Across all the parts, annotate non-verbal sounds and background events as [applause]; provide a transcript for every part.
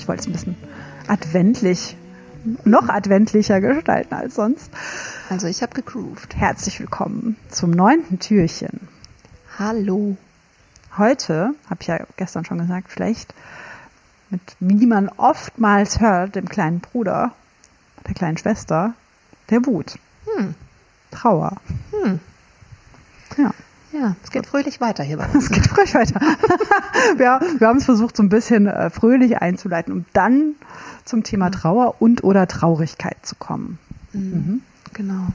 Ich wollte es ein bisschen adventlich, noch adventlicher gestalten als sonst. Also ich habe gegroovt. Herzlich willkommen zum neunten Türchen. Hallo. Heute, habe ich ja gestern schon gesagt, vielleicht mit, wie man oftmals hört, dem kleinen Bruder, der kleinen Schwester, der Wut. Hm. Trauer. Hm. Ja. Ja, es geht fröhlich weiter hier bei uns. [laughs] Es geht fröhlich weiter. [laughs] wir, wir haben es versucht, so ein bisschen äh, fröhlich einzuleiten, um dann zum Thema Trauer und oder Traurigkeit zu kommen. Mhm. Genau.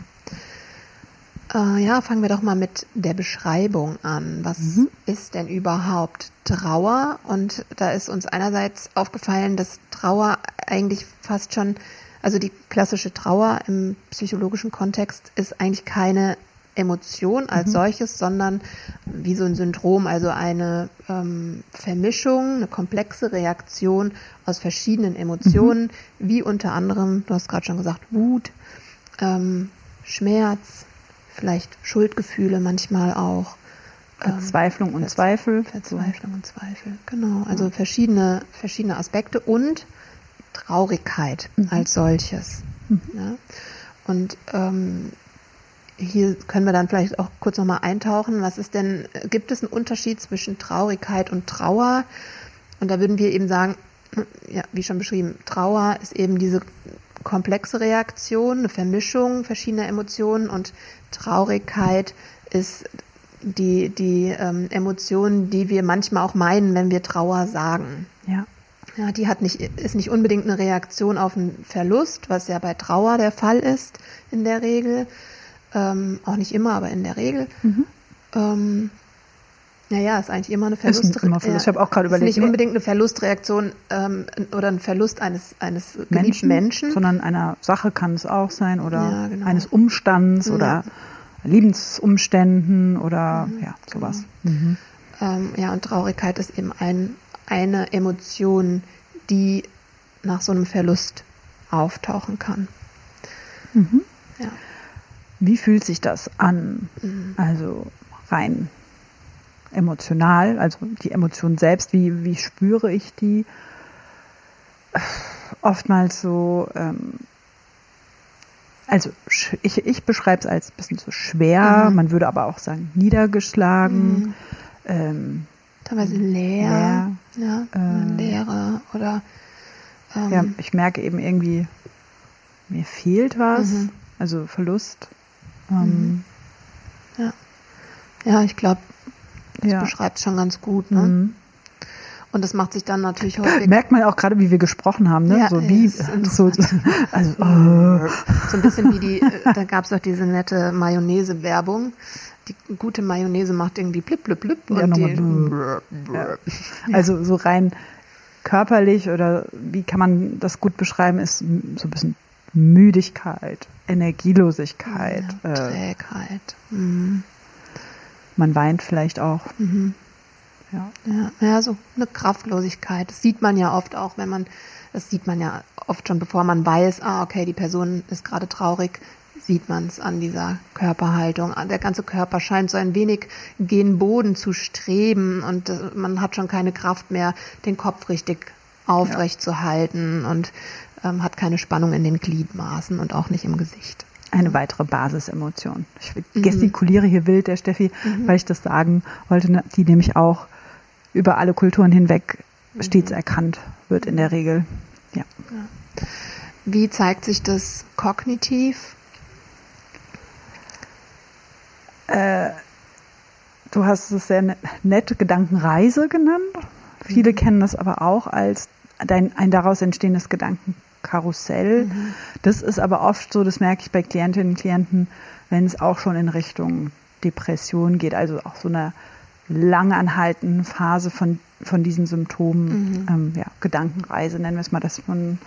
Äh, ja, fangen wir doch mal mit der Beschreibung an. Was Mhm. ist denn überhaupt Trauer? Und da ist uns einerseits aufgefallen, dass Trauer eigentlich fast schon, also die klassische Trauer im psychologischen Kontext ist eigentlich keine Emotion als solches, sondern wie so ein Syndrom, also eine ähm, Vermischung, eine komplexe Reaktion aus verschiedenen Emotionen, wie unter anderem, du hast gerade schon gesagt, Wut, ähm, Schmerz, vielleicht Schuldgefühle manchmal auch. Verzweiflung und Ver- Zweifel. Verzweiflung und Zweifel, genau. Also verschiedene, verschiedene Aspekte und Traurigkeit als solches. Ja. Und ähm, hier können wir dann vielleicht auch kurz nochmal eintauchen. Was ist denn, gibt es einen Unterschied zwischen Traurigkeit und Trauer? Und da würden wir eben sagen, ja, wie schon beschrieben, Trauer ist eben diese komplexe Reaktion, eine Vermischung verschiedener Emotionen und Traurigkeit ist die, die ähm, Emotion, die wir manchmal auch meinen, wenn wir Trauer sagen. Ja. Ja, die hat nicht, ist nicht unbedingt eine Reaktion auf einen Verlust, was ja bei Trauer der Fall ist in der Regel. Ähm, auch nicht immer, aber in der Regel. Ähm, naja, ist eigentlich immer eine Mhm. Ist Verlust. Ich habe auch gerade ist überlegt, Nicht unbedingt eine Verlustreaktion ähm, oder ein Verlust eines, eines Menschen, Menschen. sondern einer Sache kann es auch sein oder Ja, genau. eines Umstands Ja. oder Lebensumständen oder ja, sowas. Mhm. Ähm, ja, und Traurigkeit ist eben ein, eine Emotion, die nach so einem Verlust auftauchen kann. Mhm. Ja. Wie fühlt sich das an? Also rein emotional, also die Emotion selbst, wie, wie spüre ich die? Oftmals so, ähm, also ich, ich beschreibe es als ein bisschen so schwer, Mhm. man würde aber auch sagen niedergeschlagen. Ähm, Teilweise leer, ja, Ähm, Leere oder ähm, ja, ich merke eben irgendwie, mir fehlt was, Mhm. also Verlust. Ähm, ja. ja, ich glaube, das Ja. beschreibt schon ganz gut. Ne? mhm. Und das macht sich dann natürlich häufig Merkt man auch gerade, wie wir gesprochen haben, ne? Ja, so wie, so, [laughs] also, äh, so ein bisschen wie die, äh, da gab es doch diese nette Mayonnaise-Werbung. Die gute Mayonnaise macht irgendwie blip, blip, blip. Ja, und die, blub. Ja. also so rein körperlich oder wie kann man das gut beschreiben, ist so ein bisschen Müdigkeit, Energielosigkeit. ja, äh, Trägheit. Mhm. man weint vielleicht auch. Mhm. Ja. Ja, ja, so eine Kraftlosigkeit. Das sieht man ja oft auch, wenn man, das sieht man ja oft schon, bevor man weiß, ah, okay, die Person ist gerade traurig, sieht man es an dieser Körperhaltung. Der ganze Körper scheint so ein wenig gen Boden zu streben und äh, man hat schon keine Kraft mehr, den Kopf richtig aufrecht zu halten und ähm, hat keine Spannung in den Gliedmaßen und auch nicht im Gesicht. Eine weitere Basisemotion. Ich gestikuliere hier wild, der Steffi, weil ich das sagen wollte, ne, die nämlich auch über alle Kulturen hinweg stets erkannt wird in der Regel. Ja. Wie zeigt sich das kognitiv? Du hast es sehr ne- nett Gedankenreise genannt. Viele kennen das aber auch als ein daraus entstehendes Gedankenkarussell. Das ist aber oft so, das merke ich bei Klientinnen und Klienten, wenn es auch schon in Richtung Depression geht, also auch so eine lange anhaltenden Phase von, von diesen Symptomen, mhm. ähm, ja, Gedankenreise nennen wir es mal, dass man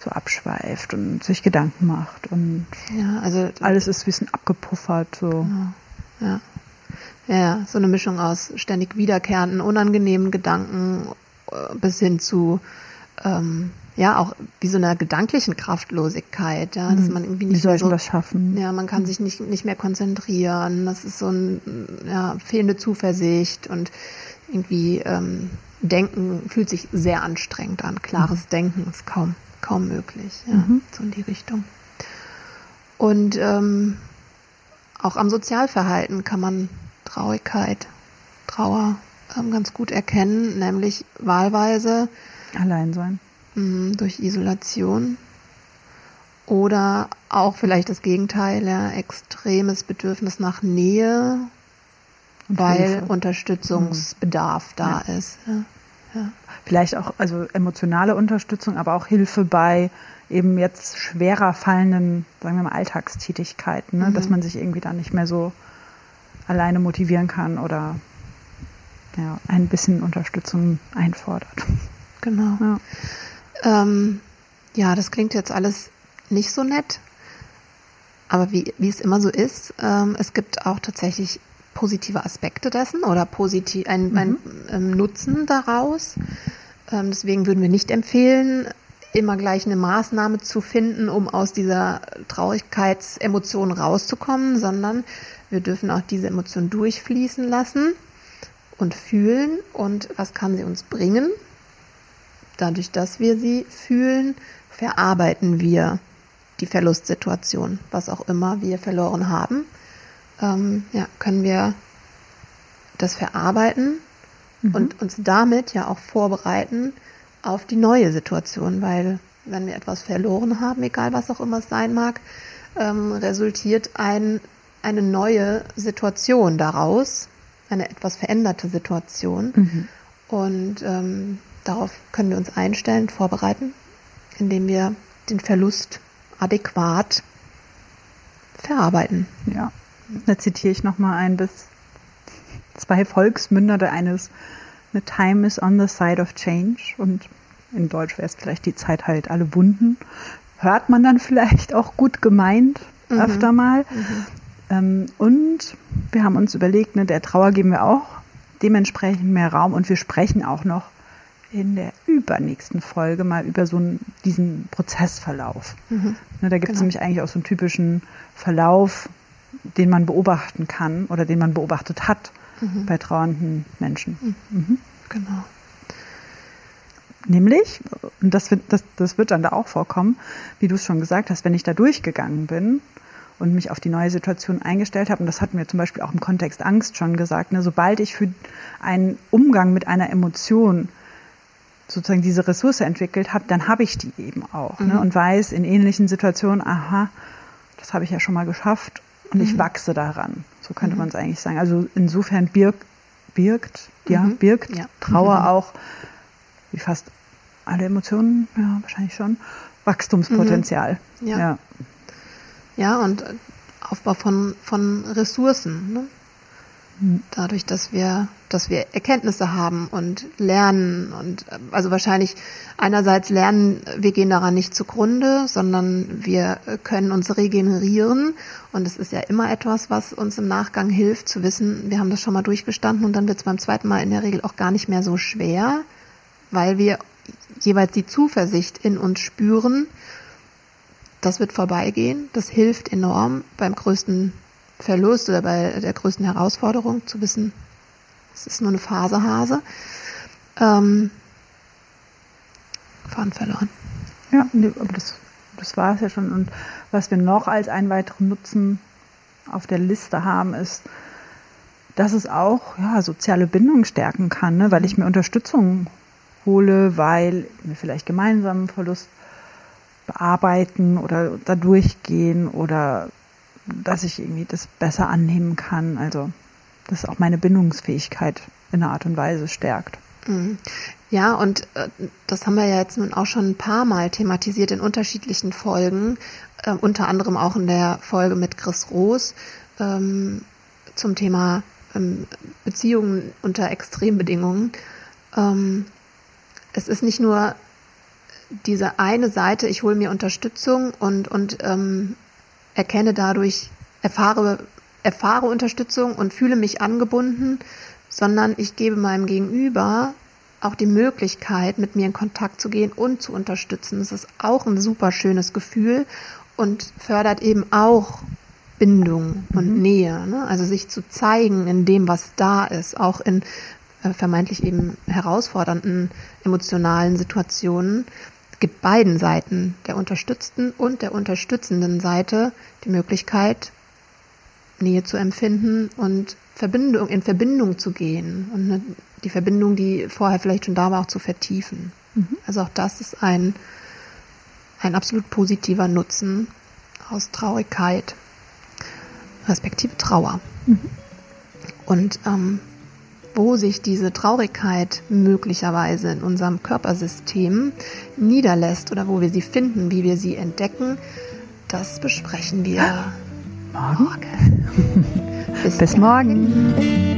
so abschweift und sich Gedanken macht und ja, also alles ist ein bisschen abgepuffert. So. Ja, ja. ja, so eine Mischung aus ständig wiederkehrenden, unangenehmen Gedanken äh, bis hin zu ähm, ja auch wie so einer gedanklichen Kraftlosigkeit, ja, dass mhm. man irgendwie nicht wie soll so, das schaffen? Ja, man kann sich nicht nicht mehr konzentrieren. Das ist so ein ja, fehlende Zuversicht und irgendwie ähm, Denken fühlt sich sehr anstrengend an. Klares mhm. Denken ist kaum kaum möglich, ja, mhm. so in die Richtung. Und ähm, auch am Sozialverhalten kann man Traurigkeit, Trauer ähm, ganz gut erkennen, nämlich wahlweise allein sein mh, durch Isolation oder auch vielleicht das Gegenteil, ja, extremes Bedürfnis nach Nähe, Und weil Hilfe. Unterstützungsbedarf mhm. da ja. ist. Ja. Ja. Vielleicht auch also emotionale Unterstützung, aber auch Hilfe bei eben jetzt schwerer fallenden, sagen wir mal, Alltagstätigkeiten, ne? Mhm. dass man sich irgendwie da nicht mehr so alleine motivieren kann oder ja, ein bisschen Unterstützung einfordert. Genau. Ja. Ähm, ja, das klingt jetzt alles nicht so nett, aber wie, wie es immer so ist, ähm, es gibt auch tatsächlich positive Aspekte dessen oder positiv ein, mhm. ein ähm, Nutzen daraus. Ähm, deswegen würden wir nicht empfehlen, immer gleich eine Maßnahme zu finden, um aus dieser Traurigkeitsemotion rauszukommen, sondern wir dürfen auch diese Emotion durchfließen lassen und fühlen und was kann sie uns bringen. Dadurch, dass wir sie fühlen, verarbeiten wir die Verlustsituation, was auch immer wir verloren haben ähm, ja, können wir das verarbeiten mhm. und uns damit ja auch vorbereiten auf die neue Situation, weil wenn wir etwas verloren haben, egal was auch immer es sein mag, ähm, resultiert ein, eine neue Situation daraus, eine etwas veränderte Situation. Mhm. Und ähm, darauf können wir uns einstellen, vorbereiten, indem wir den Verlust adäquat verarbeiten. Ja. Da zitiere ich nochmal ein bis zwei Volksmünder. Der eine ist, The time is on the side of change und in Deutsch wäre es vielleicht die Zeit halt alle Wunden. Hört man dann vielleicht auch gut gemeint mhm. öfter mal. Mhm. Ähm, und wir haben uns überlegt, ne, der Trauer geben wir auch dementsprechend mehr Raum und wir sprechen auch noch in der übernächsten Folge mal über so einen, diesen Prozessverlauf. Mhm. Ne, da gibt es genau. nämlich eigentlich auch so einen typischen Verlauf, den man beobachten kann oder den man beobachtet hat mhm. bei trauernden Menschen. Mhm. mhm. Genau. Nämlich, und das wird, das, das wird dann da auch vorkommen, wie du es schon gesagt hast, wenn ich da durchgegangen bin und mich auf die neue Situation eingestellt habe, und das hatten wir zum Beispiel auch im Kontext Angst schon gesagt, ne, sobald ich für einen Umgang mit einer Emotion sozusagen diese Ressource entwickelt habe, dann habe ich die eben auch ne, mhm. ne, und weiß in ähnlichen Situationen, aha, das habe ich ja schon mal geschafft und mhm. ich wachse daran. So könnte mhm. man es eigentlich sagen. Also insofern birgt, birgt, ja, mhm. birgt ja. Trauer mhm. auch, wie fast alle Emotionen, ja, wahrscheinlich schon, Wachstumspotenzial. Mhm. Ja. ja. Ja, und Aufbau von, von Ressourcen. Ne? dadurch, dass wir, dass wir Erkenntnisse haben und lernen und also wahrscheinlich einerseits lernen, wir gehen daran nicht zugrunde, sondern wir können uns regenerieren. Und es ist ja immer etwas, was uns im Nachgang hilft zu wissen, wir haben das schon mal durchgestanden und dann wird es beim zweiten Mal in der Regel auch gar nicht mehr so schwer, weil wir jeweils die Zuversicht in uns spüren, das wird vorbeigehen, das hilft enorm beim größten Verlust oder bei der größten Herausforderung zu wissen, es ist nur eine Phase Hase. Ähm, Fahren verloren. Ja, aber das, das war es ja schon. Und was wir noch als einen weiteren Nutzen auf der Liste haben, ist, dass es auch ja, soziale Bindungen stärken kann, ne? weil ich mir Unterstützung hole, weil wir vielleicht gemeinsam einen Verlust bearbeiten oder da durchgehen oder dass ich irgendwie das besser annehmen kann. Also, dass auch meine Bindungsfähigkeit in einer Art und Weise stärkt. Mhm. Ja, und äh, das haben wir ja jetzt nun auch schon ein paar Mal thematisiert in unterschiedlichen Folgen, äh, unter anderem auch in der Folge mit Chris Roos ähm, zum Thema ähm, Beziehungen unter Extrembedingungen. Ähm, es ist nicht nur diese eine Seite, ich hole mir Unterstützung und, und erkenne dadurch, erfahre, erfahre Unterstützung und fühle mich angebunden, sondern ich gebe meinem Gegenüber auch die Möglichkeit, mit mir in Kontakt zu gehen und zu unterstützen. Das ist auch ein super schönes Gefühl und fördert eben auch Bindung und mhm. Nähe. Ne? Also sich zu zeigen in dem, was da ist, auch in äh, vermeintlich eben herausfordernden emotionalen Situationen, gibt beiden Seiten, der unterstützten und der unterstützenden Seite, die Möglichkeit, Nähe zu empfinden und Verbindung, in Verbindung zu gehen und eine, die Verbindung, die vorher vielleicht schon da war, auch zu vertiefen. Mhm. Also auch das ist ein, ein absolut positiver Nutzen aus Traurigkeit, respektive Trauer. Mhm. Und ähm, wo sich diese Traurigkeit möglicherweise in unserem Körpersystem niederlässt oder wo wir sie finden, wie wir sie entdecken, das besprechen wir morgen. Morgen. Bis, Bis morgen.